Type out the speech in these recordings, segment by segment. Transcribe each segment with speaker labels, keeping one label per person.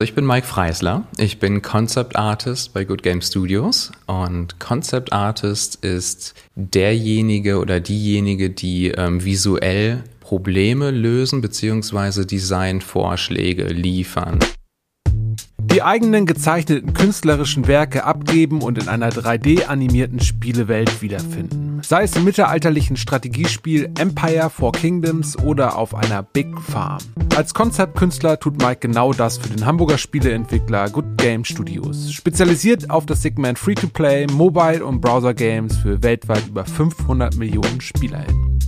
Speaker 1: Ich bin Mike Freisler. Ich bin Concept Artist bei Good Game Studios und Concept Artist ist derjenige oder diejenige, die ähm, visuell Probleme lösen bzw. Designvorschläge liefern
Speaker 2: die eigenen gezeichneten künstlerischen Werke abgeben und in einer 3D-animierten Spielewelt wiederfinden. Sei es im mittelalterlichen Strategiespiel Empire for Kingdoms oder auf einer Big Farm. Als Konzeptkünstler tut Mike genau das für den Hamburger Spieleentwickler Good Game Studios. Spezialisiert auf das Segment Free-to-Play, Mobile und Browser Games für weltweit über 500 Millionen SpielerInnen.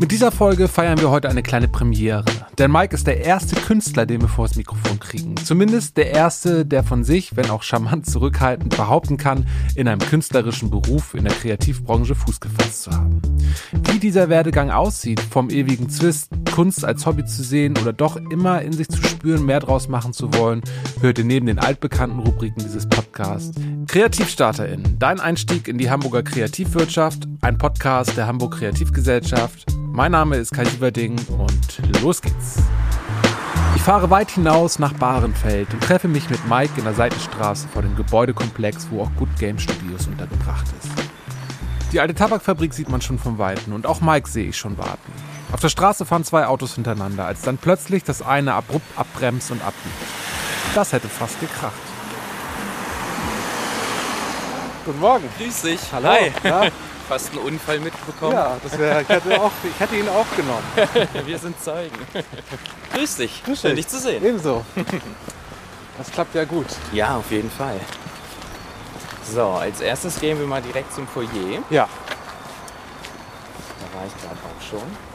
Speaker 2: Mit dieser Folge feiern wir heute eine kleine Premiere. Denn Mike ist der erste Künstler, den wir vor das Mikrofon kriegen. Zumindest der erste, der von sich, wenn auch charmant zurückhaltend, behaupten kann, in einem künstlerischen Beruf in der Kreativbranche Fuß gefasst zu haben. Wie dieser Werdegang aussieht, vom ewigen Zwist, Kunst als Hobby zu sehen oder doch immer in sich zu spüren, mehr draus machen zu wollen, hört ihr neben den altbekannten Rubriken dieses Podcasts. KreativstarterInnen, dein Einstieg in die Hamburger Kreativwirtschaft, ein Podcast der Hamburg Kreativgesellschaft mein Name ist Kai Sieverding und los geht's. Ich fahre weit hinaus nach Bahrenfeld und treffe mich mit Mike in der Seitenstraße vor dem Gebäudekomplex, wo auch Good Game Studios untergebracht ist. Die alte Tabakfabrik sieht man schon von Weitem und auch Mike sehe ich schon warten. Auf der Straße fahren zwei Autos hintereinander, als dann plötzlich das eine abrupt abbremst und abbiegt. Das hätte fast gekracht.
Speaker 1: Guten Morgen. Grüß dich.
Speaker 2: Hallo. Hi. Ja
Speaker 1: fast einen Unfall mitbekommen.
Speaker 2: Ja, das wär, ich, hätte auch, ich hätte ihn auch genommen.
Speaker 1: Wir sind Zeugen. Grüß dich.
Speaker 2: Grüß Schön,
Speaker 1: dich zu sehen.
Speaker 2: Ebenso. Das klappt ja gut.
Speaker 1: Ja, auf jeden Fall. So, als erstes gehen wir mal direkt zum Foyer.
Speaker 2: Ja.
Speaker 1: Da war ich gerade auch schon.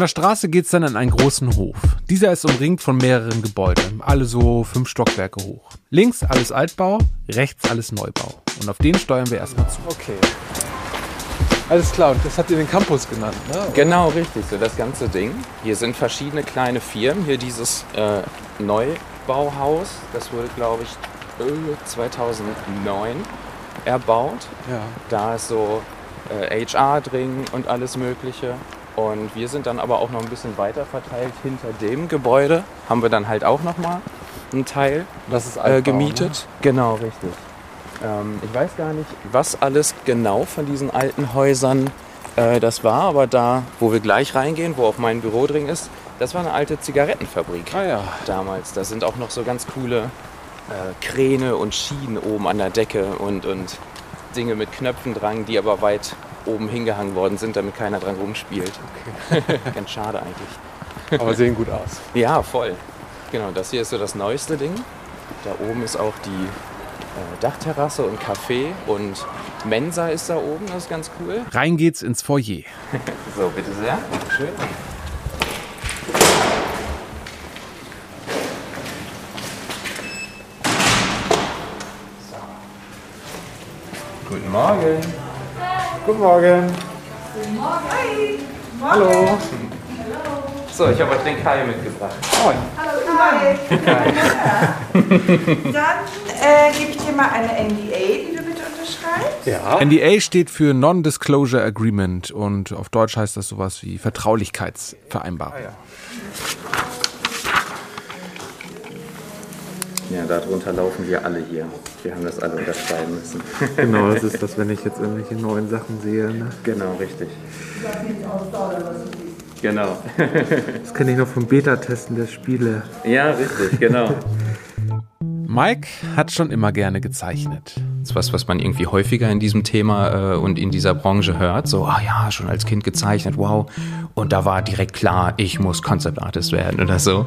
Speaker 2: Von der Straße geht es dann in einen großen Hof. Dieser ist umringt von mehreren Gebäuden, alle so fünf Stockwerke hoch. Links alles Altbau, rechts alles Neubau. Und auf den steuern wir erstmal zu.
Speaker 1: Okay.
Speaker 2: Alles klar, und das habt ihr den Campus genannt, ne?
Speaker 1: Genau, richtig, so das ganze Ding. Hier sind verschiedene kleine Firmen. Hier dieses äh, Neubauhaus, das wurde, glaube ich, 2009 erbaut.
Speaker 2: Ja.
Speaker 1: Da ist so äh, HR drin und alles Mögliche. Und wir sind dann aber auch noch ein bisschen weiter verteilt hinter dem Gebäude. Haben wir dann halt auch noch mal einen Teil
Speaker 2: das ist Altbau,
Speaker 1: äh, gemietet. Ne? Genau, richtig. Ähm, ich weiß gar nicht, was alles genau von diesen alten Häusern äh, das war, aber da, wo wir gleich reingehen, wo auch mein Büro drin ist, das war eine alte Zigarettenfabrik
Speaker 2: ah, ja.
Speaker 1: damals. Da sind auch noch so ganz coole äh, Kräne und Schienen oben an der Decke und, und Dinge mit Knöpfen dran, die aber weit oben hingehangen worden sind, damit keiner dran rumspielt. Okay. Ganz schade eigentlich.
Speaker 2: Aber sehen gut aus.
Speaker 1: Ja, voll. Genau, das hier ist so das neueste Ding. Da oben ist auch die äh, Dachterrasse und Café und Mensa ist da oben, das ist ganz cool.
Speaker 2: Rein geht's ins Foyer.
Speaker 1: so, bitte sehr. Schön. Guten Morgen.
Speaker 2: Guten Morgen.
Speaker 3: Guten Morgen. Hi.
Speaker 2: Hallo. Hallo.
Speaker 1: So, ich habe euch den Kai mitgebracht.
Speaker 3: Moin. Hallo Kai. Dann äh, gebe ich dir mal eine NDA, die du bitte unterschreibst.
Speaker 2: Ja. NDA steht für Non-Disclosure Agreement und auf Deutsch heißt das sowas wie Vertraulichkeitsvereinbarung. Ah, ja.
Speaker 1: Ja, darunter laufen wir alle hier. Wir haben das alle unterschreiben müssen.
Speaker 2: genau, das ist das, wenn ich jetzt irgendwelche neuen Sachen sehe. Ne?
Speaker 1: Genau, richtig. Genau.
Speaker 2: das kenne ich noch vom Beta-Testen der Spiele.
Speaker 1: Ja, richtig, genau.
Speaker 2: Mike hat schon immer gerne gezeichnet.
Speaker 1: Das ist was, was man irgendwie häufiger in diesem Thema äh, und in dieser Branche hört. So, ah ja, schon als Kind gezeichnet, wow. Und da war direkt klar, ich muss Concept Artist werden oder so.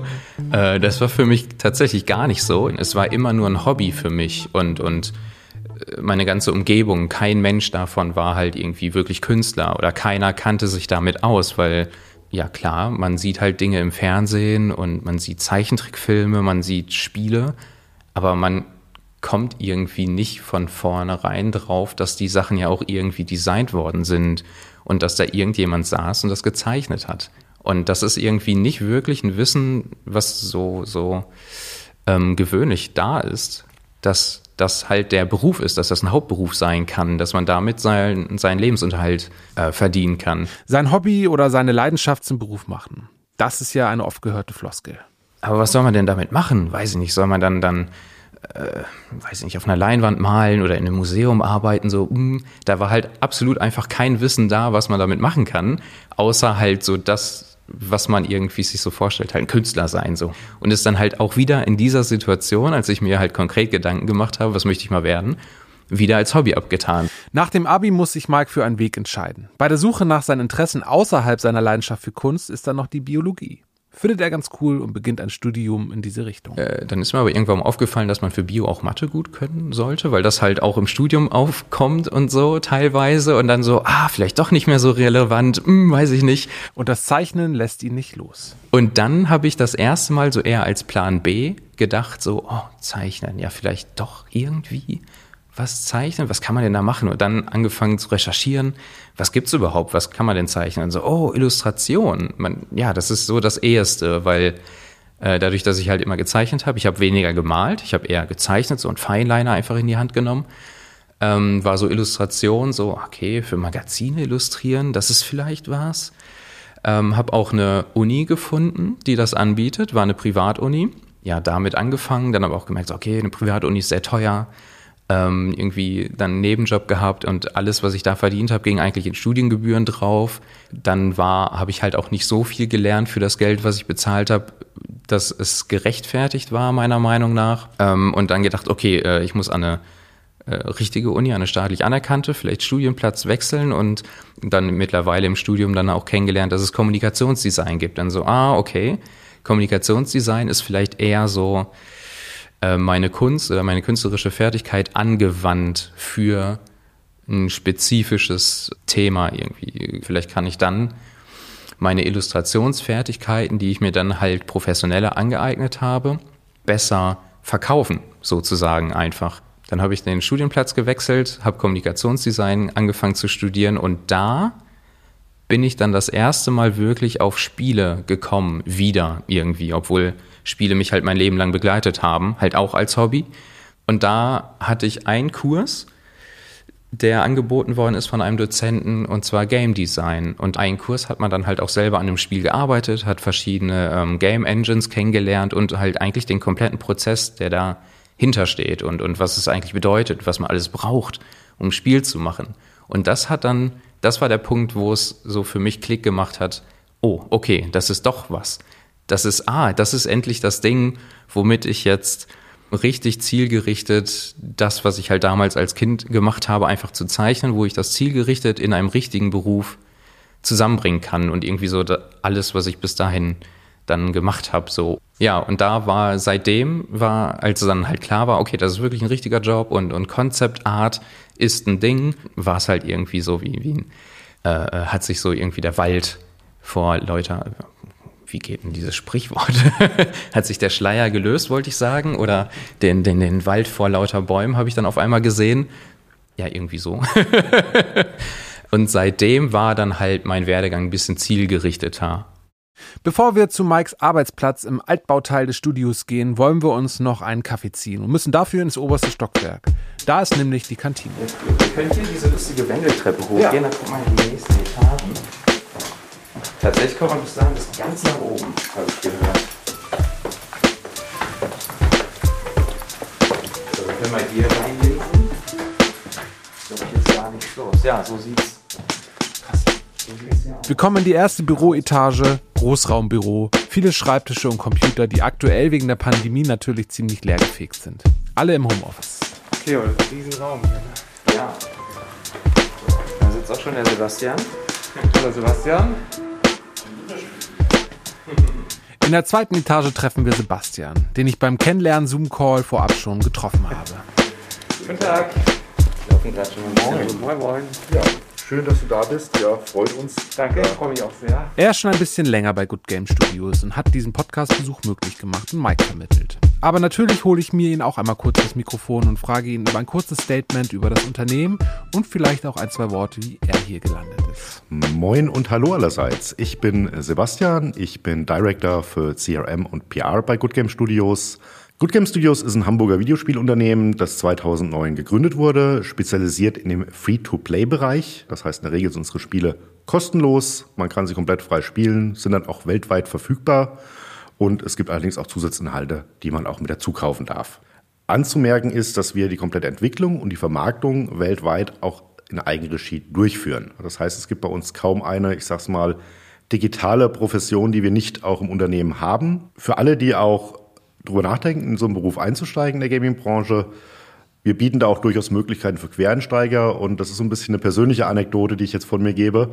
Speaker 1: Äh, das war für mich tatsächlich gar nicht so. Es war immer nur ein Hobby für mich und, und äh, meine ganze Umgebung, kein Mensch davon war halt irgendwie wirklich Künstler oder keiner kannte sich damit aus, weil ja klar, man sieht halt Dinge im Fernsehen und man sieht Zeichentrickfilme, man sieht Spiele aber man kommt irgendwie nicht von vornherein drauf, dass die Sachen ja auch irgendwie designt worden sind und dass da irgendjemand saß und das gezeichnet hat. Und das ist irgendwie nicht wirklich ein Wissen, was so, so ähm, gewöhnlich da ist, dass das halt der Beruf ist, dass das ein Hauptberuf sein kann, dass man damit sein, seinen Lebensunterhalt äh, verdienen kann.
Speaker 2: Sein Hobby oder seine Leidenschaft zum Beruf machen. Das ist ja eine oft gehörte Floskel.
Speaker 1: Aber was soll man denn damit machen? Weiß ich nicht. Soll man dann, dann äh, weiß ich nicht, auf einer Leinwand malen oder in einem Museum arbeiten? So, mh. Hm, da war halt absolut einfach kein Wissen da, was man damit machen kann, außer halt so das, was man irgendwie sich so vorstellt, halt ein Künstler sein so. Und ist dann halt auch wieder in dieser Situation, als ich mir halt konkret Gedanken gemacht habe, was möchte ich mal werden, wieder als Hobby abgetan.
Speaker 2: Nach dem Abi muss sich Mike für einen Weg entscheiden. Bei der Suche nach seinen Interessen außerhalb seiner Leidenschaft für Kunst ist dann noch die Biologie findet er ganz cool und beginnt ein Studium in diese Richtung.
Speaker 1: Äh, dann ist mir aber irgendwann aufgefallen, dass man für Bio auch Mathe gut können sollte, weil das halt auch im Studium aufkommt und so teilweise und dann so, ah, vielleicht doch nicht mehr so relevant, hm, weiß ich nicht.
Speaker 2: Und das Zeichnen lässt ihn nicht los.
Speaker 1: Und dann habe ich das erste Mal so eher als Plan B gedacht, so, oh, Zeichnen, ja, vielleicht doch irgendwie was zeichnen, was kann man denn da machen? Und dann angefangen zu recherchieren, was gibt's überhaupt, was kann man denn zeichnen? So, oh, Illustration. Man, ja, das ist so das Eheste, weil äh, dadurch, dass ich halt immer gezeichnet habe, ich habe weniger gemalt, ich habe eher gezeichnet, so ein Feinliner einfach in die Hand genommen. Ähm, war so Illustration, so, okay, für Magazine illustrieren, das ist vielleicht was. Ähm, habe auch eine Uni gefunden, die das anbietet, war eine Privatuni. Ja, damit angefangen, dann aber auch gemerkt, okay, eine Privatuni ist sehr teuer ähm, irgendwie dann einen Nebenjob gehabt und alles, was ich da verdient habe, ging eigentlich in Studiengebühren drauf. Dann war, habe ich halt auch nicht so viel gelernt für das Geld, was ich bezahlt habe, dass es gerechtfertigt war, meiner Meinung nach. Ähm, und dann gedacht, okay, äh, ich muss an eine äh, richtige Uni, eine staatlich anerkannte, vielleicht Studienplatz wechseln und dann mittlerweile im Studium dann auch kennengelernt, dass es Kommunikationsdesign gibt. Dann so, ah, okay, Kommunikationsdesign ist vielleicht eher so, meine Kunst oder meine künstlerische Fertigkeit angewandt für ein spezifisches Thema irgendwie. Vielleicht kann ich dann meine Illustrationsfertigkeiten, die ich mir dann halt professioneller angeeignet habe, besser verkaufen, sozusagen einfach. Dann habe ich den Studienplatz gewechselt, habe Kommunikationsdesign angefangen zu studieren und da bin ich dann das erste Mal wirklich auf Spiele gekommen, wieder irgendwie, obwohl Spiele mich halt mein Leben lang begleitet haben, halt auch als Hobby. Und da hatte ich einen Kurs, der angeboten worden ist von einem Dozenten, und zwar Game Design. Und einen Kurs hat man dann halt auch selber an dem Spiel gearbeitet, hat verschiedene ähm, Game Engines kennengelernt und halt eigentlich den kompletten Prozess, der da hintersteht und, und was es eigentlich bedeutet, was man alles braucht, um ein Spiel zu machen. Und das hat dann, das war der Punkt, wo es so für mich Klick gemacht hat, oh, okay, das ist doch was das ist, ah, das ist endlich das Ding, womit ich jetzt richtig zielgerichtet das, was ich halt damals als Kind gemacht habe, einfach zu zeichnen, wo ich das zielgerichtet in einem richtigen Beruf zusammenbringen kann und irgendwie so alles, was ich bis dahin dann gemacht habe, so. Ja, und da war seitdem war, als dann halt klar war, okay, das ist wirklich ein richtiger Job und, und Concept Art ist ein Ding, war es halt irgendwie so wie, wie ein, äh, äh hat sich so irgendwie der Wald vor Leute, wie geht denn dieses Sprichwort? Hat sich der Schleier gelöst, wollte ich sagen? Oder den, den, den Wald vor lauter Bäumen habe ich dann auf einmal gesehen? Ja, irgendwie so. Und seitdem war dann halt mein Werdegang ein bisschen zielgerichteter.
Speaker 2: Bevor wir zu Mikes Arbeitsplatz im Altbauteil des Studios gehen, wollen wir uns noch einen Kaffee ziehen und müssen dafür ins oberste Stockwerk. Da ist nämlich die Kantine.
Speaker 1: Wir können hier diese lustige Wendeltreppe hochgehen, ja. dann guck mal in die nächsten Etagen. Tatsächlich kann man bis sagen, bis ganz nach oben, habe ich gehört. So, wir können mal hier reinlesen. So, hier ist gar nichts los. Ja, so sieht's. Krass.
Speaker 2: Wir kommen in die erste Büroetage, Großraumbüro, viele Schreibtische und Computer, die aktuell wegen der Pandemie natürlich ziemlich leergefegt sind. Alle im Homeoffice.
Speaker 1: Okay, aber das ist ein Riesenraum hier. Ne? Ja. Da sitzt auch schon der Sebastian.
Speaker 2: Hallo Sebastian. In der zweiten Etage treffen wir Sebastian, den ich beim Kennenlernen Zoom-Call vorab schon getroffen habe.
Speaker 1: Guten Tag. Wir laufen gerade schon
Speaker 4: moin. Moin, moin. Ja, schön, dass du da bist. Ja, freut uns.
Speaker 1: Danke, ich freue mich auch sehr.
Speaker 2: Er ist schon ein bisschen länger bei Good Game Studios und hat diesen Podcast-Besuch möglich gemacht und Mike vermittelt. Aber natürlich hole ich mir ihn auch einmal kurz das Mikrofon und frage ihn über ein kurzes Statement über das Unternehmen und vielleicht auch ein, zwei Worte, wie er hier gelandet ist.
Speaker 4: Moin und hallo allerseits. Ich bin Sebastian, ich bin Director für CRM und PR bei Good Game Studios. Good Game Studios ist ein Hamburger Videospielunternehmen, das 2009 gegründet wurde, spezialisiert in dem Free-to-Play-Bereich. Das heißt, in der Regel sind unsere Spiele kostenlos, man kann sie komplett frei spielen, sind dann auch weltweit verfügbar. Und es gibt allerdings auch Zusatzinhalte, die man auch mit dazu kaufen darf. Anzumerken ist, dass wir die komplette Entwicklung und die Vermarktung weltweit auch in Eigenregie durchführen. Das heißt, es gibt bei uns kaum eine, ich sag's mal, digitale Profession, die wir nicht auch im Unternehmen haben. Für alle, die auch darüber nachdenken, in so einen Beruf einzusteigen in der Gaming-Branche, wir bieten da auch durchaus Möglichkeiten für Quereinsteiger und das ist so ein bisschen eine persönliche Anekdote, die ich jetzt von mir gebe.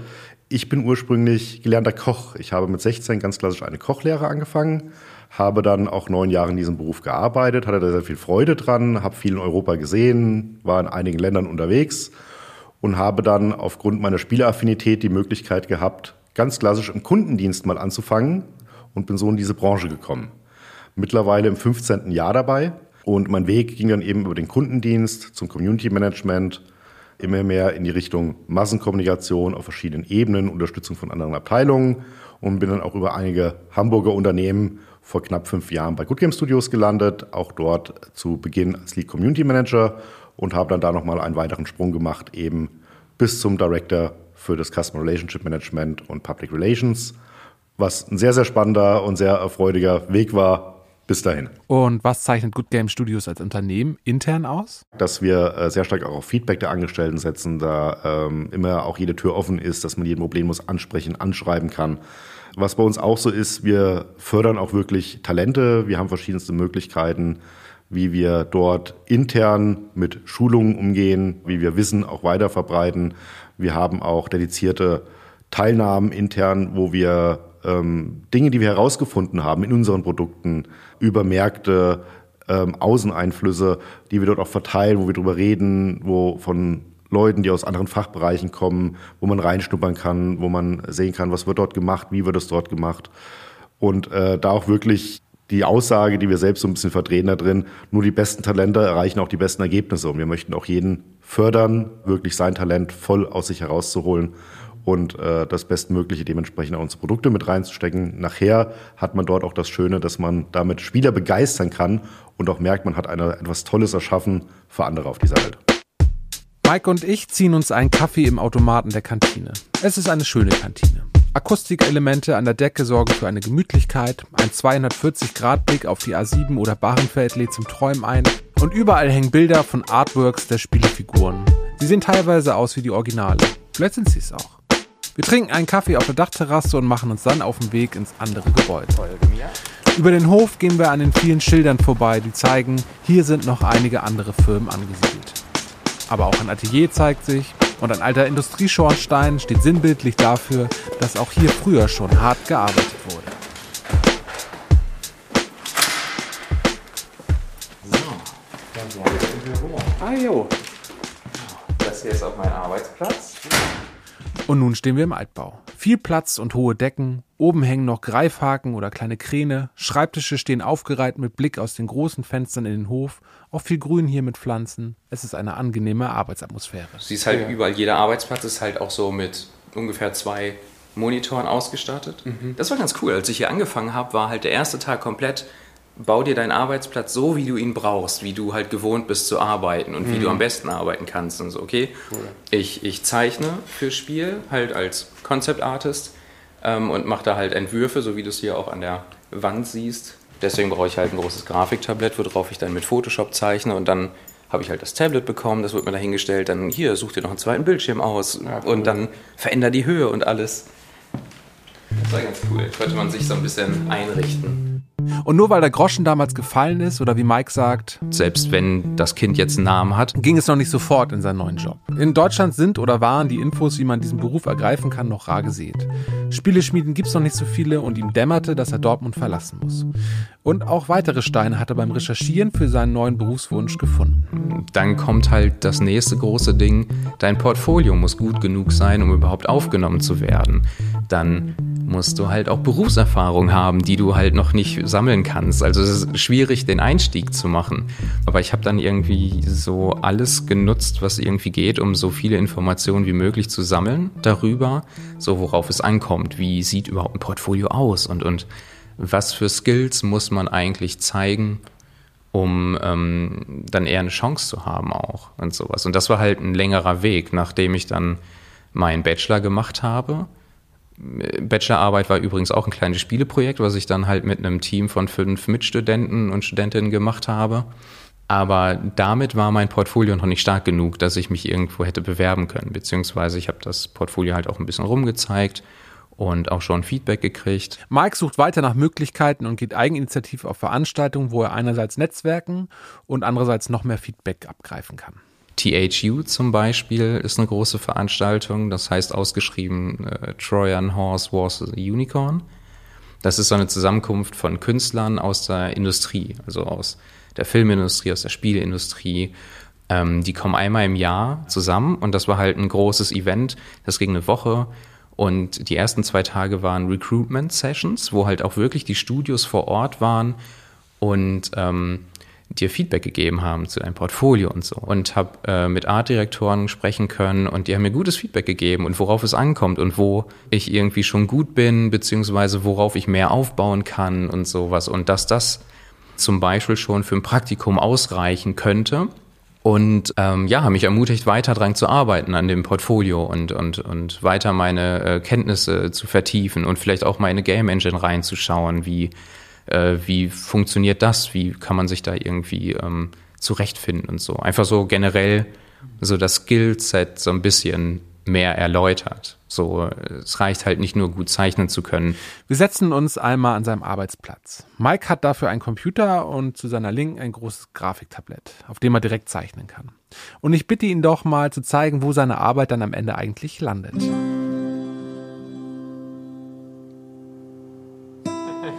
Speaker 4: Ich bin ursprünglich gelernter Koch. Ich habe mit 16 ganz klassisch eine Kochlehre angefangen, habe dann auch neun Jahre in diesem Beruf gearbeitet, hatte da sehr viel Freude dran, habe viel in Europa gesehen, war in einigen Ländern unterwegs und habe dann aufgrund meiner Spieleaffinität die Möglichkeit gehabt, ganz klassisch im Kundendienst mal anzufangen und bin so in diese Branche gekommen. Mittlerweile im 15. Jahr dabei und mein Weg ging dann eben über den Kundendienst zum Community Management, immer mehr in die Richtung Massenkommunikation auf verschiedenen Ebenen, Unterstützung von anderen Abteilungen und bin dann auch über einige Hamburger Unternehmen vor knapp fünf Jahren bei Good Game Studios gelandet, auch dort zu Beginn als Lead Community Manager und habe dann da nochmal einen weiteren Sprung gemacht, eben bis zum Director für das Customer Relationship Management und Public Relations, was ein sehr, sehr spannender und sehr erfreudiger Weg war, bis dahin.
Speaker 2: Und was zeichnet Good Game Studios als Unternehmen intern aus?
Speaker 4: Dass wir äh, sehr stark auch auf Feedback der Angestellten setzen, da ähm, immer auch jede Tür offen ist, dass man jeden problemlos ansprechen, anschreiben kann. Was bei uns auch so ist, wir fördern auch wirklich Talente. Wir haben verschiedenste Möglichkeiten, wie wir dort intern mit Schulungen umgehen, wie wir Wissen auch weiter verbreiten. Wir haben auch dedizierte Teilnahmen intern, wo wir ähm, Dinge, die wir herausgefunden haben in unseren Produkten, über Märkte, ähm, Außeneinflüsse, die wir dort auch verteilen, wo wir drüber reden, wo von Leuten, die aus anderen Fachbereichen kommen, wo man reinschnuppern kann, wo man sehen kann, was wird dort gemacht, wie wird es dort gemacht. Und äh, da auch wirklich die Aussage, die wir selbst so ein bisschen vertreten da drin, nur die besten Talente erreichen auch die besten Ergebnisse. Und wir möchten auch jeden fördern, wirklich sein Talent voll aus sich herauszuholen und äh, das Bestmögliche dementsprechend auch unsere Produkte mit reinzustecken. Nachher hat man dort auch das Schöne, dass man damit Spieler begeistern kann und auch merkt, man hat eine, etwas Tolles erschaffen für andere auf dieser Welt.
Speaker 2: Mike und ich ziehen uns einen Kaffee im Automaten der Kantine. Es ist eine schöne Kantine. Akustikelemente an der Decke sorgen für eine Gemütlichkeit, ein 240-Grad-Blick auf die A7 oder Barenfeld lädt zum Träumen ein und überall hängen Bilder von Artworks der Spielefiguren. Sie sehen teilweise aus wie die Originale. Vielleicht sind sie es auch. Wir trinken einen Kaffee auf der Dachterrasse und machen uns dann auf den Weg ins andere Gebäude. Über den Hof gehen wir an den vielen Schildern vorbei, die zeigen, hier sind noch einige andere Firmen angesiedelt. Aber auch ein Atelier zeigt sich und ein alter Industrieschornstein steht sinnbildlich dafür, dass auch hier früher schon hart gearbeitet wurde.
Speaker 1: So, dann sind wir. Ah jo. Das hier ist auch mein Arbeitsplatz.
Speaker 2: Und nun stehen wir im Altbau. Viel Platz und hohe Decken, oben hängen noch Greifhaken oder kleine Kräne, Schreibtische stehen aufgereiht mit Blick aus den großen Fenstern in den Hof, auch viel Grün hier mit Pflanzen. Es ist eine angenehme Arbeitsatmosphäre.
Speaker 1: Du siehst halt ja. überall, jeder Arbeitsplatz ist halt auch so mit ungefähr zwei Monitoren ausgestattet. Mhm. Das war ganz cool. Als ich hier angefangen habe, war halt der erste Tag komplett bau dir deinen Arbeitsplatz so, wie du ihn brauchst, wie du halt gewohnt bist zu arbeiten und mhm. wie du mhm. am besten arbeiten kannst und so, okay? Cool. Ich, ich zeichne fürs Spiel halt als Concept Artist ähm, und mache da halt Entwürfe, so wie du es hier auch an der Wand siehst. Deswegen brauche ich halt ein großes Grafiktablett, worauf ich dann mit Photoshop zeichne und dann habe ich halt das Tablet bekommen, das wird mir dahingestellt, dann hier, such dir noch einen zweiten Bildschirm aus ja, cool. und dann veränder die Höhe und alles. Das war ganz cool. Könnte man sich so ein bisschen einrichten.
Speaker 2: Und nur weil der Groschen damals gefallen ist, oder wie Mike sagt,
Speaker 1: selbst wenn das Kind jetzt einen Namen hat,
Speaker 2: ging es noch nicht sofort in seinen neuen Job. In Deutschland sind oder waren die Infos, wie man diesen Beruf ergreifen kann, noch rar gesät. Spieleschmieden gibt es noch nicht so viele und ihm dämmerte, dass er Dortmund verlassen muss. Und auch weitere Steine hat er beim Recherchieren für seinen neuen Berufswunsch gefunden.
Speaker 1: Dann kommt halt das nächste große Ding. Dein Portfolio muss gut genug sein, um überhaupt aufgenommen zu werden. Dann musst du halt auch Berufserfahrung haben, die du halt noch nicht sammeln kannst. Also es ist schwierig, den Einstieg zu machen. Aber ich habe dann irgendwie so alles genutzt, was irgendwie geht, um so viele Informationen wie möglich zu sammeln darüber, so worauf es ankommt. Wie sieht überhaupt ein Portfolio aus und, und was für Skills muss man eigentlich zeigen, um ähm, dann eher eine Chance zu haben auch und sowas. Und das war halt ein längerer Weg, nachdem ich dann meinen Bachelor gemacht habe Bachelorarbeit war übrigens auch ein kleines Spieleprojekt, was ich dann halt mit einem Team von fünf Mitstudenten und Studentinnen gemacht habe. Aber damit war mein Portfolio noch nicht stark genug, dass ich mich irgendwo hätte bewerben können. Beziehungsweise ich habe das Portfolio halt auch ein bisschen rumgezeigt und auch schon Feedback gekriegt.
Speaker 2: Mike sucht weiter nach Möglichkeiten und geht eigeninitiativ auf Veranstaltungen, wo er einerseits netzwerken und andererseits noch mehr Feedback abgreifen kann.
Speaker 1: THU zum Beispiel ist eine große Veranstaltung, das heißt ausgeschrieben äh, Trojan Horse Wars Unicorn. Das ist so eine Zusammenkunft von Künstlern aus der Industrie, also aus der Filmindustrie, aus der Spielindustrie. Ähm, die kommen einmal im Jahr zusammen und das war halt ein großes Event. Das ging eine Woche und die ersten zwei Tage waren Recruitment Sessions, wo halt auch wirklich die Studios vor Ort waren und ähm, dir Feedback gegeben haben zu deinem Portfolio und so. Und habe äh, mit Artdirektoren sprechen können und die haben mir gutes Feedback gegeben und worauf es ankommt und wo ich irgendwie schon gut bin, beziehungsweise worauf ich mehr aufbauen kann und sowas. Und dass das zum Beispiel schon für ein Praktikum ausreichen könnte. Und ähm, ja, mich ermutigt, weiter dran zu arbeiten an dem Portfolio und, und, und weiter meine äh, Kenntnisse zu vertiefen und vielleicht auch meine Game Engine reinzuschauen, wie äh, wie funktioniert das, wie kann man sich da irgendwie ähm, zurechtfinden und so. Einfach so generell so das Skillset so ein bisschen mehr erläutert. So, es reicht halt nicht nur gut zeichnen zu können.
Speaker 2: Wir setzen uns einmal an seinem Arbeitsplatz. Mike hat dafür einen Computer und zu seiner Linken ein großes Grafiktablett, auf dem er direkt zeichnen kann. Und ich bitte ihn doch mal zu zeigen, wo seine Arbeit dann am Ende eigentlich landet.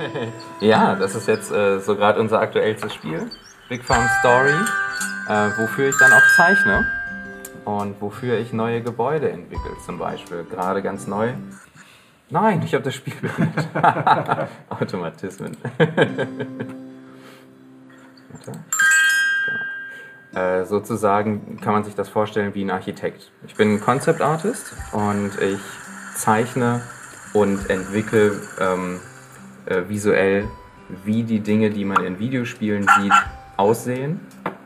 Speaker 1: Ja, das ist jetzt äh, so gerade unser aktuellstes Spiel, Big Farm Story, äh, wofür ich dann auch zeichne und wofür ich neue Gebäude entwickle, zum Beispiel. Gerade ganz neu. Nein, ich habe das Spiel beendet. Automatismen. genau. äh, sozusagen kann man sich das vorstellen wie ein Architekt. Ich bin Concept Artist und ich zeichne und entwickle ähm, äh, visuell, wie die Dinge, die man in Videospielen sieht, aussehen.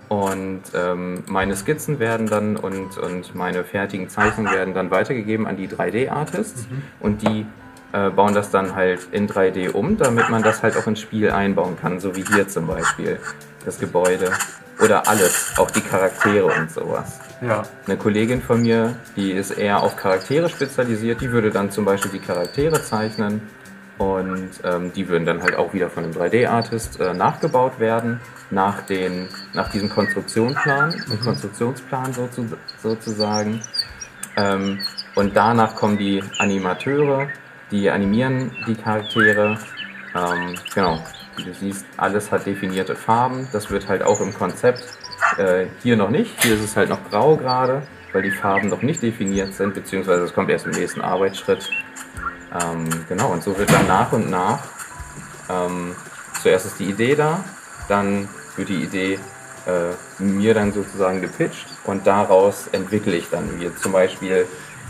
Speaker 1: Und ähm, meine Skizzen werden dann und, und meine fertigen Zeichnungen werden dann weitergegeben an die 3D-Artists mhm. und die äh, bauen das dann halt in 3D um, damit man das halt auch ins Spiel einbauen kann, so wie hier zum Beispiel das Gebäude oder alles, auch die Charaktere und sowas. Ja. Eine Kollegin von mir, die ist eher auf Charaktere spezialisiert, die würde dann zum Beispiel die Charaktere zeichnen und ähm, die würden dann halt auch wieder von einem 3D-Artist äh, nachgebaut werden, nach, den, nach diesem Konstruktionsplan, mhm. Konstruktionsplan sozu sozusagen. Ähm, und danach kommen die Animateure, die animieren die Charaktere. Ähm, genau, wie du siehst, alles hat definierte Farben. Das wird halt auch im Konzept äh, hier noch nicht. Hier ist es halt noch grau gerade, weil die Farben noch nicht definiert sind, beziehungsweise es kommt erst im nächsten Arbeitsschritt. Ähm, genau, und so wird dann nach und nach, ähm, zuerst ist die Idee da, dann wird die Idee äh, mir dann sozusagen gepitcht und daraus entwickle ich dann wie zum Beispiel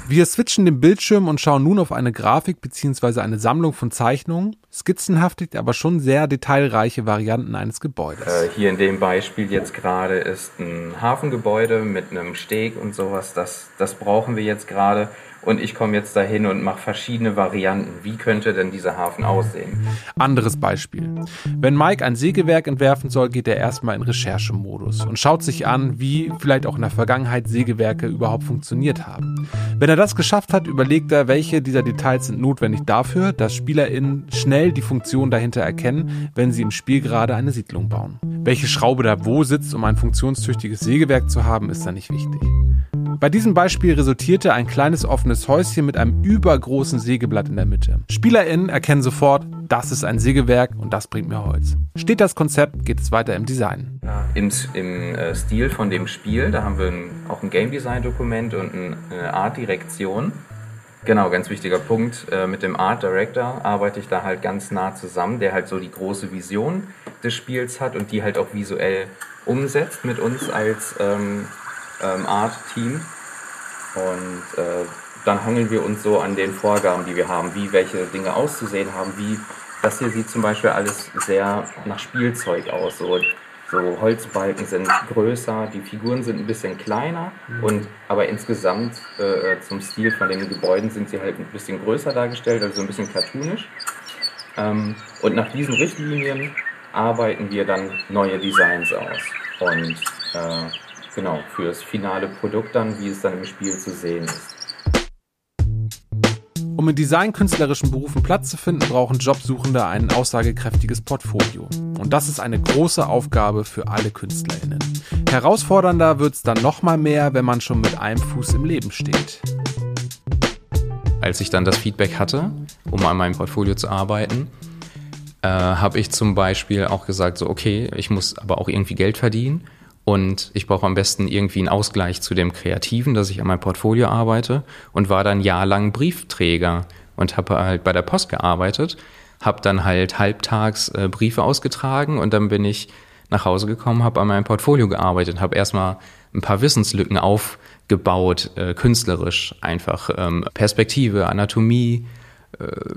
Speaker 2: wir switchen den Bildschirm und schauen nun auf eine Grafik bzw. eine Sammlung von Zeichnungen, skizzenhaftig, aber schon sehr detailreiche Varianten eines Gebäudes.
Speaker 1: Äh, hier in dem Beispiel jetzt gerade ist ein Hafengebäude mit einem Steg und sowas, das, das brauchen wir jetzt gerade und ich komme jetzt dahin und mache verschiedene Varianten. Wie könnte denn dieser Hafen aussehen?
Speaker 2: Anderes Beispiel. Wenn Mike ein Sägewerk entwerfen soll, geht er erstmal in Recherchemodus und schaut sich an, wie vielleicht auch in der Vergangenheit Sägewerke überhaupt funktioniert haben. Wenn er das geschafft hat, überlegt er, welche dieser Details sind notwendig dafür, dass SpielerInnen schnell die Funktion dahinter erkennen, wenn sie im Spiel gerade eine Siedlung bauen. Welche Schraube da wo sitzt, um ein funktionstüchtiges Sägewerk zu haben, ist da nicht wichtig. Bei diesem Beispiel resultierte ein kleines offenes Häuschen mit einem übergroßen Sägeblatt in der Mitte. SpielerInnen erkennen sofort, das ist ein Sägewerk und das bringt mir Holz. Steht das Konzept, geht es weiter im Design.
Speaker 1: Im, im äh, Stil von dem Spiel, da haben wir ein, auch ein Game Design Dokument und ein, eine Art Direktion. Genau, ganz wichtiger Punkt. Äh, mit dem Art Director arbeite ich da halt ganz nah zusammen, der halt so die große Vision des Spiels hat und die halt auch visuell umsetzt mit uns als ähm, ähm, Art-Team. Und äh, dann hangeln wir uns so an den Vorgaben, die wir haben, wie welche Dinge auszusehen haben, wie das hier sieht zum Beispiel alles sehr nach Spielzeug aus. So so Holzbalken sind größer, die Figuren sind ein bisschen kleiner mhm. und aber insgesamt äh, zum Stil von den Gebäuden sind sie halt ein bisschen größer dargestellt, also ein bisschen cartoonisch. Ähm, und nach diesen Richtlinien arbeiten wir dann neue Designs aus. Und äh, genau, für das finale Produkt dann, wie es dann im Spiel zu sehen ist.
Speaker 2: Um in designkünstlerischen Berufen Platz zu finden, brauchen Jobsuchende ein aussagekräftiges Portfolio. Und das ist eine große Aufgabe für alle KünstlerInnen. Herausfordernder wird es dann nochmal mehr, wenn man schon mit einem Fuß im Leben steht.
Speaker 1: Als ich dann das Feedback hatte, um an meinem Portfolio zu arbeiten, äh, habe ich zum Beispiel auch gesagt, so okay, ich muss aber auch irgendwie Geld verdienen und ich brauche am besten irgendwie einen Ausgleich zu dem Kreativen, dass ich an meinem Portfolio arbeite. Und war dann jahrelang Briefträger und habe halt bei der Post gearbeitet, habe dann halt halbtags äh, Briefe ausgetragen und dann bin ich nach Hause gekommen, habe an meinem Portfolio gearbeitet, habe erstmal ein paar Wissenslücken aufgebaut, äh, künstlerisch einfach ähm, Perspektive, Anatomie,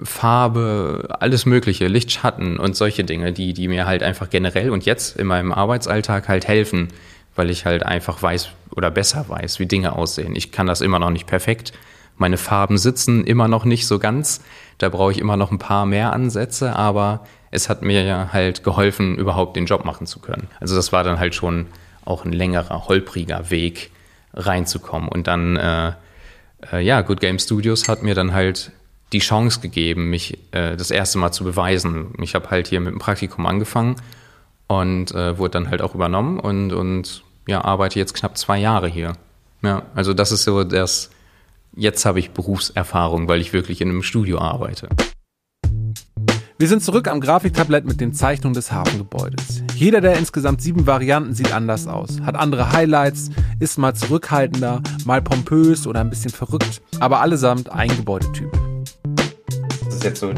Speaker 1: Farbe, alles Mögliche, Licht, Schatten und solche Dinge, die, die mir halt einfach generell und jetzt in meinem Arbeitsalltag halt helfen, weil ich halt einfach weiß oder besser weiß, wie Dinge aussehen. Ich kann das immer noch nicht perfekt. Meine Farben sitzen immer noch nicht so ganz. Da brauche ich immer noch ein paar mehr Ansätze, aber es hat mir ja halt geholfen, überhaupt den Job machen zu können. Also das war dann halt schon auch ein längerer, holpriger Weg reinzukommen. Und dann, äh, äh, ja, Good Game Studios hat mir dann halt die Chance gegeben, mich äh, das erste Mal zu beweisen. Ich habe halt hier mit dem Praktikum angefangen und äh, wurde dann halt auch übernommen und, und ja, arbeite jetzt knapp zwei Jahre hier. Ja, also das ist so das, jetzt habe ich Berufserfahrung, weil ich wirklich in einem Studio arbeite.
Speaker 2: Wir sind zurück am Grafiktablett mit den Zeichnungen des Hafengebäudes. Jeder der insgesamt sieben Varianten sieht anders aus, hat andere Highlights, ist mal zurückhaltender, mal pompös oder ein bisschen verrückt, aber allesamt ein Gebäudetyp
Speaker 1: ist jetzt so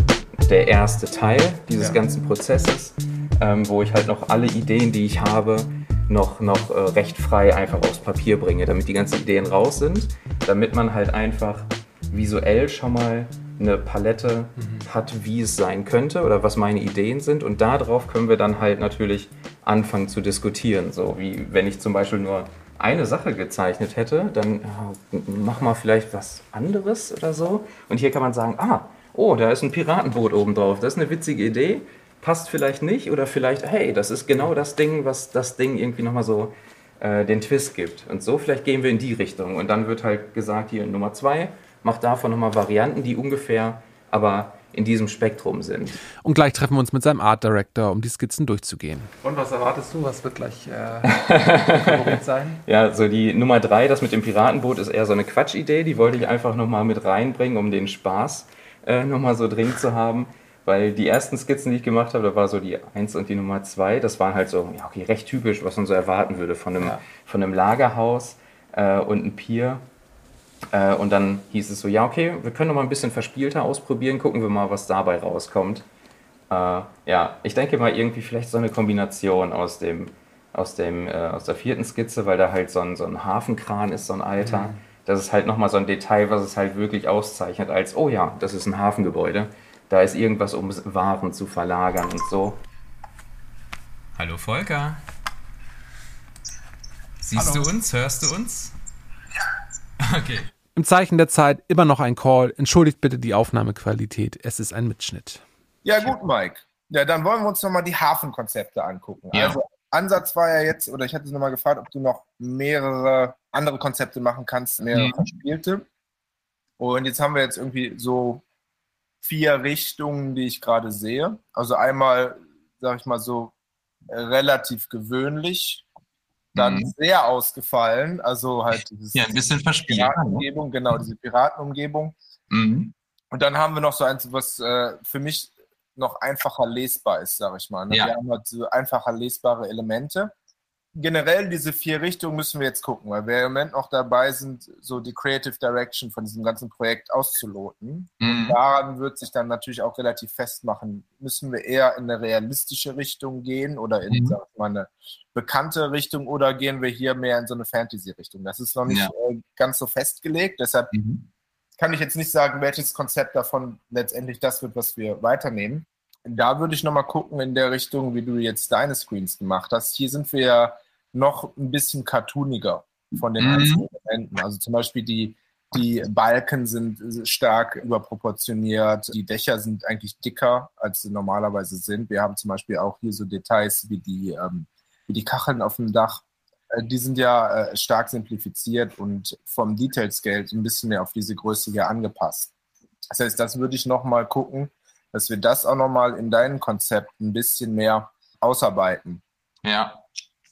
Speaker 1: der erste Teil dieses ja. ganzen Prozesses, ähm, wo ich halt noch alle Ideen, die ich habe, noch, noch äh, recht frei einfach aufs Papier bringe, damit die ganzen Ideen raus sind, damit man halt einfach visuell schon mal eine Palette mhm. hat, wie es sein könnte oder was meine Ideen sind. Und darauf können wir dann halt natürlich anfangen zu diskutieren. So wie wenn ich zum Beispiel nur eine Sache gezeichnet hätte, dann ja, mach mal vielleicht was anderes oder so. Und hier kann man sagen, ah, oh, da ist ein Piratenboot oben drauf, das ist eine witzige Idee, passt vielleicht nicht oder vielleicht, hey, das ist genau das Ding, was das Ding irgendwie nochmal so äh, den Twist gibt. Und so vielleicht gehen wir in die Richtung. Und dann wird halt gesagt, hier Nummer zwei, mach davon nochmal Varianten, die ungefähr aber in diesem Spektrum sind.
Speaker 2: Und gleich treffen wir uns mit seinem Art Director, um die Skizzen durchzugehen.
Speaker 5: Und was erwartest du? Was wird gleich äh,
Speaker 1: sein? Ja, so die Nummer drei, das mit dem Piratenboot, ist eher so eine Quatschidee. Die wollte ich einfach nochmal mit reinbringen, um den Spaß äh, nochmal so dringend zu haben. Weil die ersten Skizzen, die ich gemacht habe, da war so die 1 und die Nummer 2, das waren halt so, ja, okay, recht typisch, was man so erwarten würde von einem, ja. von einem Lagerhaus äh, und einem Pier. Äh, und dann hieß es so, ja, okay, wir können noch mal ein bisschen verspielter ausprobieren, gucken wir mal, was dabei rauskommt. Äh, ja, ich denke mal irgendwie vielleicht so eine Kombination aus dem, aus dem, äh, aus der vierten Skizze, weil da halt so ein, so ein Hafenkran ist, so ein alter. Mhm das ist halt nochmal so ein Detail, was es halt wirklich auszeichnet, als, oh ja, das ist ein Hafengebäude. Da ist irgendwas, um Waren zu verlagern und so. Hallo Volker. Siehst Hallo. du uns? Hörst du uns?
Speaker 2: Ja. Okay. Im Zeichen der Zeit immer noch ein Call. Entschuldigt bitte die Aufnahmequalität. Es ist ein Mitschnitt.
Speaker 5: Ja, gut, Mike. Ja, dann wollen wir uns nochmal die Hafenkonzepte angucken. Ja. Also Ansatz war ja jetzt, oder ich hatte es nochmal gefragt, ob du noch mehrere andere Konzepte machen kannst, mehrere mhm. verspielte. Und jetzt haben wir jetzt irgendwie so vier Richtungen, die ich gerade sehe. Also einmal, sag ich mal so, relativ gewöhnlich, dann mhm. sehr ausgefallen, also halt
Speaker 1: dieses ja, ein bisschen verspielt. Ne?
Speaker 5: Piratenumgebung, genau, diese Piratenumgebung. Mhm. Und dann haben wir noch so eins, was äh, für mich noch einfacher lesbar ist, sage ich mal. Ne? Ja. Wir haben halt so einfacher lesbare Elemente. Generell diese vier Richtungen müssen wir jetzt gucken, weil wir im Moment noch dabei sind, so die Creative Direction von diesem ganzen Projekt auszuloten. Mhm. daran wird sich dann natürlich auch relativ festmachen, müssen wir eher in eine realistische Richtung gehen oder in, mhm. mal, eine bekannte Richtung oder gehen wir hier mehr in so eine Fantasy-Richtung. Das ist noch nicht ja. äh, ganz so festgelegt, deshalb mhm kann ich jetzt nicht sagen, welches Konzept davon letztendlich das wird, was wir weiternehmen. da würde ich nochmal gucken in der Richtung, wie du jetzt deine Screens gemacht hast. Hier sind wir ja noch ein bisschen cartooniger von den mhm. einzelnen Elementen. Also zum Beispiel die, die Balken sind stark überproportioniert, die Dächer sind eigentlich dicker, als sie normalerweise sind. Wir haben zum Beispiel auch hier so Details wie die, ähm, wie die Kacheln auf dem Dach. Äh, die sind ja äh, stark simplifiziert und vom Detail Scale ein bisschen mehr auf diese Größe hier angepasst. Das heißt, das würde ich nochmal gucken, dass wir das auch nochmal in deinem Konzept ein bisschen mehr ausarbeiten.
Speaker 1: Ja,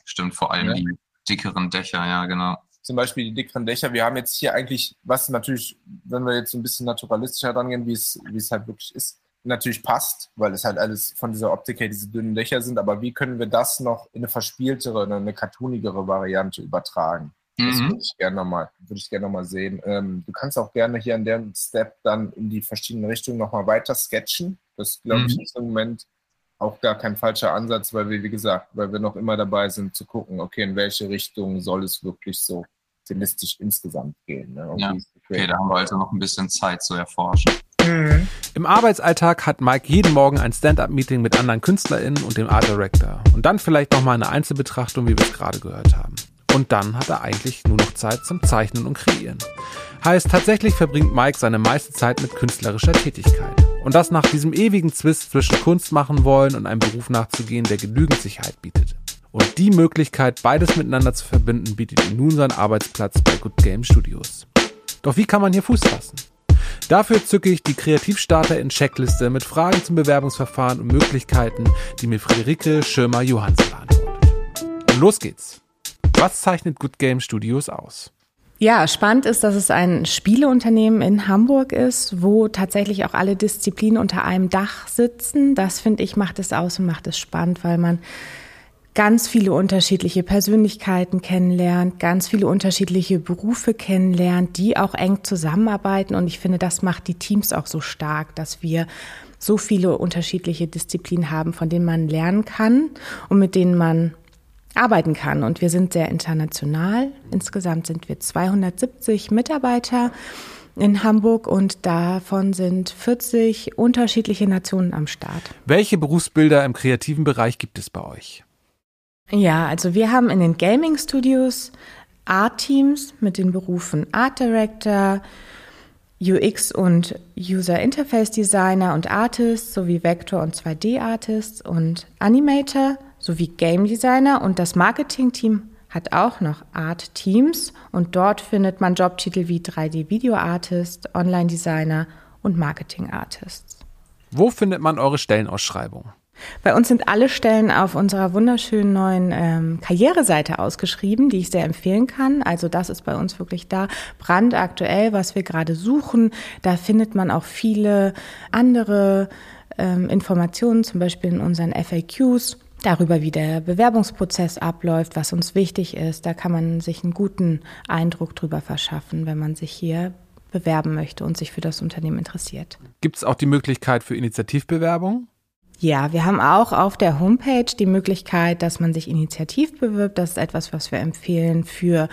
Speaker 1: stimmt, vor allem ja. die dickeren Dächer, ja, genau
Speaker 5: zum Beispiel die dickeren Dächer. Wir haben jetzt hier eigentlich, was natürlich, wenn wir jetzt ein bisschen naturalistischer rangehen, wie es, wie es halt wirklich ist, natürlich passt, weil es halt alles von dieser Optik her diese dünnen Dächer sind. Aber wie können wir das noch in eine verspieltere, eine cartoonigere Variante übertragen? Das mhm. würde ich gerne nochmal, würde ich gerne nochmal sehen. Ähm, du kannst auch gerne hier an dem Step dann in die verschiedenen Richtungen nochmal weiter sketchen. Das glaube ich mhm. ist im Moment auch gar kein falscher Ansatz, weil wir, wie gesagt, weil wir noch immer dabei sind zu gucken, okay, in welche Richtung soll es wirklich so stilistisch insgesamt gehen. Ne?
Speaker 1: Ja. Okay, da haben wir also noch ein bisschen Zeit zu erforschen.
Speaker 2: Mhm. Im Arbeitsalltag hat Mike jeden Morgen ein Stand-up-Meeting mit anderen KünstlerInnen und dem Art Director. Und dann vielleicht nochmal eine Einzelbetrachtung, wie wir es gerade gehört haben. Und dann hat er eigentlich nur noch Zeit zum Zeichnen und Kreieren. Heißt, tatsächlich verbringt Mike seine meiste Zeit mit künstlerischer Tätigkeit. Und das nach diesem ewigen Zwist zwischen Kunst machen wollen und einem Beruf nachzugehen, der genügend Sicherheit bietet. Und die Möglichkeit, beides miteinander zu verbinden, bietet ihm nun sein Arbeitsplatz bei Good Game Studios. Doch wie kann man hier Fuß fassen? Dafür zücke ich die Kreativstarter in Checkliste mit Fragen zum Bewerbungsverfahren und Möglichkeiten, die mir Friederike Schirmer-Johansen beantwortet. Und los geht's. Was zeichnet Good Game Studios aus?
Speaker 6: Ja, spannend ist, dass es ein Spieleunternehmen in Hamburg ist, wo tatsächlich auch alle Disziplinen unter einem Dach sitzen. Das finde ich macht es aus und macht es spannend, weil man ganz viele unterschiedliche Persönlichkeiten kennenlernt, ganz viele unterschiedliche Berufe kennenlernt, die auch eng zusammenarbeiten. Und ich finde, das macht die Teams auch so stark, dass wir so viele unterschiedliche Disziplinen haben, von denen man lernen kann und mit denen man arbeiten kann. Und wir sind sehr international. Insgesamt sind wir 270 Mitarbeiter in Hamburg und davon sind 40 unterschiedliche Nationen am Start.
Speaker 2: Welche Berufsbilder im kreativen Bereich gibt es bei euch?
Speaker 6: Ja, also wir haben in den Gaming Studios Art-Teams mit den Berufen Art Director, UX und User Interface Designer und Artist sowie Vector und 2D Artist und Animator sowie Game Designer und das Marketing Team hat auch noch Art Teams und dort findet man Jobtitel wie 3D Video Artist, Online Designer und Marketing Artist.
Speaker 2: Wo findet man eure Stellenausschreibung?
Speaker 6: Bei uns sind alle Stellen auf unserer wunderschönen neuen ähm, Karriereseite ausgeschrieben, die ich sehr empfehlen kann. Also das ist bei uns wirklich da brandaktuell, was wir gerade suchen. Da findet man auch viele andere ähm, Informationen, zum Beispiel in unseren FAQs darüber, wie der Bewerbungsprozess abläuft, was uns wichtig ist. Da kann man sich einen guten Eindruck drüber verschaffen, wenn man sich hier bewerben möchte und sich für das Unternehmen interessiert.
Speaker 2: Gibt es auch die Möglichkeit für Initiativbewerbung?
Speaker 6: Ja, wir haben auch auf der Homepage die Möglichkeit, dass man sich initiativ bewirbt. Das ist etwas, was wir empfehlen für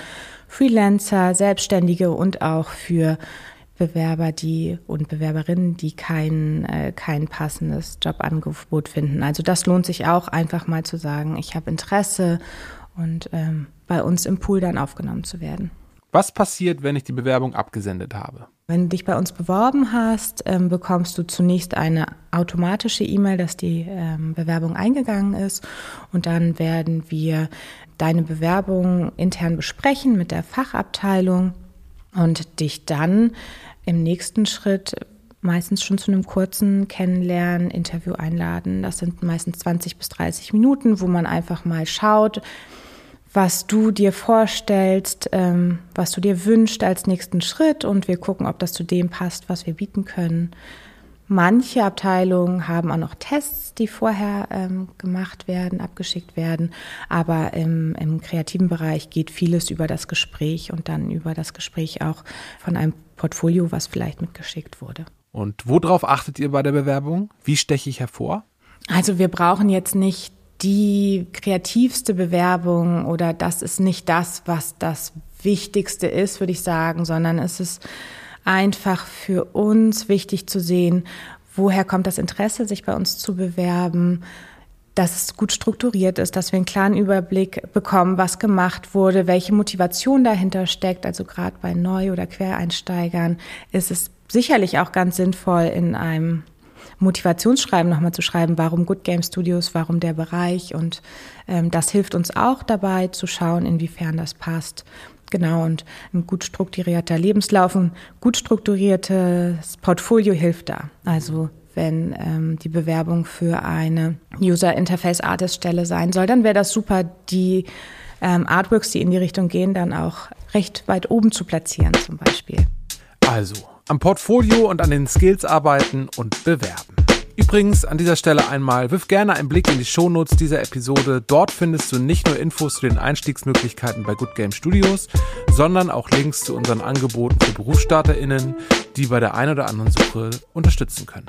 Speaker 6: Freelancer, Selbstständige und auch für Bewerber, die und Bewerberinnen, die kein, äh, kein passendes Jobangebot finden. Also das lohnt sich auch einfach mal zu sagen, ich habe Interesse und ähm, bei uns im Pool dann aufgenommen zu werden.
Speaker 2: Was passiert, wenn ich die Bewerbung abgesendet habe?
Speaker 6: Wenn du dich bei uns beworben hast, ähm, bekommst du zunächst eine automatische E-Mail, dass die ähm, Bewerbung eingegangen ist. Und dann werden wir deine Bewerbung intern besprechen mit der Fachabteilung und dich dann im nächsten Schritt meistens schon zu einem kurzen Kennenlernen, Interview einladen. Das sind meistens 20 bis 30 Minuten, wo man einfach mal schaut, was du dir vorstellst, ähm, was du dir wünschst als nächsten Schritt und wir gucken, ob das zu dem passt, was wir bieten können. Manche Abteilungen haben auch noch Tests, die vorher ähm, gemacht werden, abgeschickt werden. Aber im, im kreativen Bereich geht vieles über das Gespräch und dann über das Gespräch auch von einem Portfolio, was vielleicht mitgeschickt wurde.
Speaker 2: Und worauf achtet ihr bei der Bewerbung? Wie steche ich hervor?
Speaker 6: Also wir brauchen jetzt nicht die kreativste Bewerbung oder das ist nicht das, was das Wichtigste ist, würde ich sagen, sondern es ist einfach für uns wichtig zu sehen, woher kommt das Interesse, sich bei uns zu bewerben, dass es gut strukturiert ist, dass wir einen klaren Überblick bekommen, was gemacht wurde, welche Motivation dahinter steckt. Also gerade bei Neu- oder Quereinsteigern ist es sicherlich auch ganz sinnvoll, in einem Motivationsschreiben nochmal zu schreiben, warum Good Game Studios, warum der Bereich. Und ähm, das hilft uns auch dabei zu schauen, inwiefern das passt. Genau, und ein gut strukturierter Lebenslauf, ein gut strukturiertes Portfolio hilft da. Also wenn ähm, die Bewerbung für eine User Interface Artist Stelle sein soll, dann wäre das super, die ähm, Artworks, die in die Richtung gehen, dann auch recht weit oben zu platzieren zum Beispiel.
Speaker 2: Also am Portfolio und an den Skills arbeiten und bewerben. Übrigens an dieser Stelle einmal, wirf gerne einen Blick in die Shownotes dieser Episode. Dort findest du nicht nur Infos zu den Einstiegsmöglichkeiten bei Good Game Studios, sondern auch Links zu unseren Angeboten für BerufsstarterInnen, die bei der ein oder anderen Suche unterstützen können.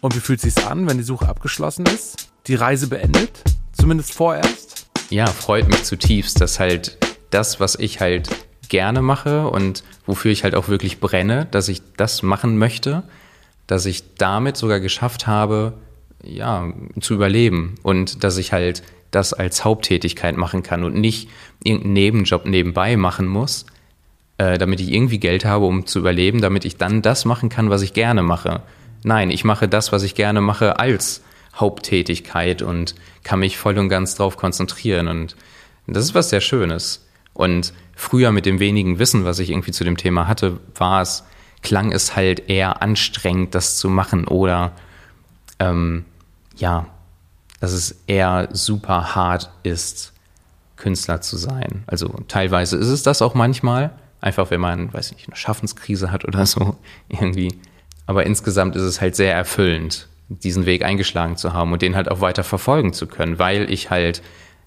Speaker 2: Und wie fühlt es sich an, wenn die Suche abgeschlossen ist? Die Reise beendet? Zumindest vorerst?
Speaker 1: Ja, freut mich zutiefst, dass halt das, was ich halt gerne mache und wofür ich halt auch wirklich brenne, dass ich das machen möchte, dass ich damit sogar geschafft habe, ja, zu überleben und dass ich halt das als Haupttätigkeit machen kann und nicht irgendeinen Nebenjob nebenbei machen muss, äh, damit ich irgendwie Geld habe, um zu überleben, damit ich dann das machen kann, was ich gerne mache. Nein, ich mache das, was ich gerne mache, als Haupttätigkeit und kann mich voll und ganz drauf konzentrieren. Und das ist was sehr Schönes. Und früher mit dem wenigen Wissen, was ich irgendwie zu dem Thema hatte, war es, klang es halt eher anstrengend, das zu machen oder ähm, ja, dass es eher super hart ist, Künstler zu sein. Also teilweise ist es das auch manchmal, einfach wenn man, weiß nicht, eine Schaffenskrise hat oder so irgendwie. Aber insgesamt ist es halt sehr erfüllend, diesen Weg eingeschlagen zu haben und den halt auch weiter verfolgen zu können, weil ich halt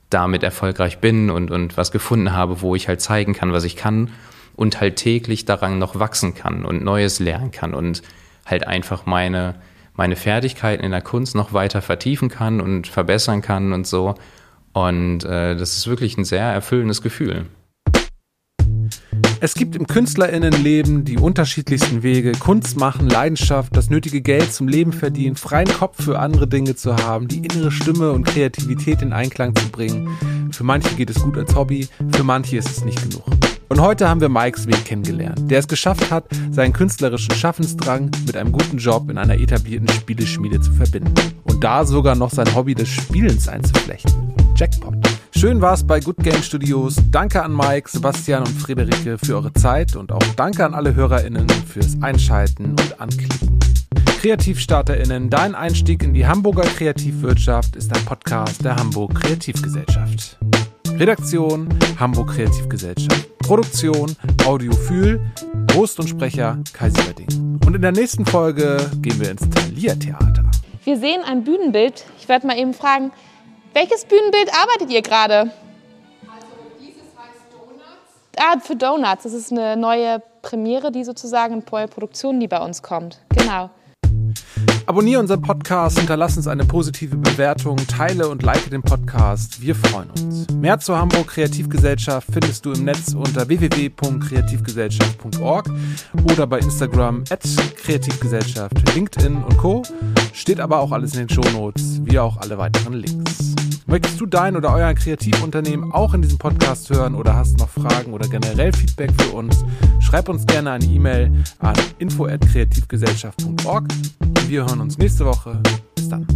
Speaker 1: damit erfolgreich bin und, und was gefunden habe, wo ich halt zeigen kann, was ich kann und halt täglich daran noch wachsen kann und Neues lernen kann und halt einfach meine, meine Fertigkeiten in der Kunst noch weiter vertiefen kann und verbessern kann und so. Und äh, das ist wirklich ein sehr erfüllendes Gefühl.
Speaker 2: Es gibt im Künstlerinnenleben die unterschiedlichsten Wege, Kunst machen, Leidenschaft, das nötige Geld zum Leben verdienen, freien Kopf für andere Dinge zu haben, die innere Stimme und Kreativität in Einklang zu bringen. Für manche geht es gut als Hobby, für manche ist es nicht genug. Und heute haben wir Mikes Weg kennengelernt, der es geschafft hat, seinen künstlerischen Schaffensdrang mit einem guten Job in einer etablierten Spieleschmiede zu verbinden. Und da sogar noch sein Hobby des Spielens einzuflechten. Jackpot. Schön war's bei Good Game Studios. Danke an Mike, Sebastian und Friederike für eure Zeit und auch danke an alle HörerInnen fürs Einschalten und Anklicken. KreativstarterInnen, dein Einstieg in die Hamburger Kreativwirtschaft ist ein Podcast der Hamburg Kreativgesellschaft. Redaktion Hamburg Kreativgesellschaft. Produktion Audiophil. Host und Sprecher Kai Sieberding. Und in der nächsten Folge gehen wir ins Thalia-Theater.
Speaker 7: Wir sehen ein Bühnenbild. Ich werde mal eben fragen, welches Bühnenbild arbeitet ihr gerade? Also dieses heißt Donuts. Ah, für Donuts. Das ist eine neue Premiere, die sozusagen eine neue Produktion, die bei uns kommt. Genau.
Speaker 2: Abonniere unseren Podcast, hinterlass uns eine positive Bewertung, teile und like den Podcast. Wir freuen uns. Mehr zur Hamburg Kreativgesellschaft findest du im Netz unter www.kreativgesellschaft.org oder bei Instagram at Kreativgesellschaft, LinkedIn und Co. Steht aber auch alles in den Shownotes, wie auch alle weiteren Links. Möchtest du dein oder euer Kreativunternehmen auch in diesem Podcast hören oder hast noch Fragen oder generell Feedback für uns? Schreib uns gerne eine E-Mail an info@kreativgesellschaft.org. Wir hören uns nächste Woche. Bis dann.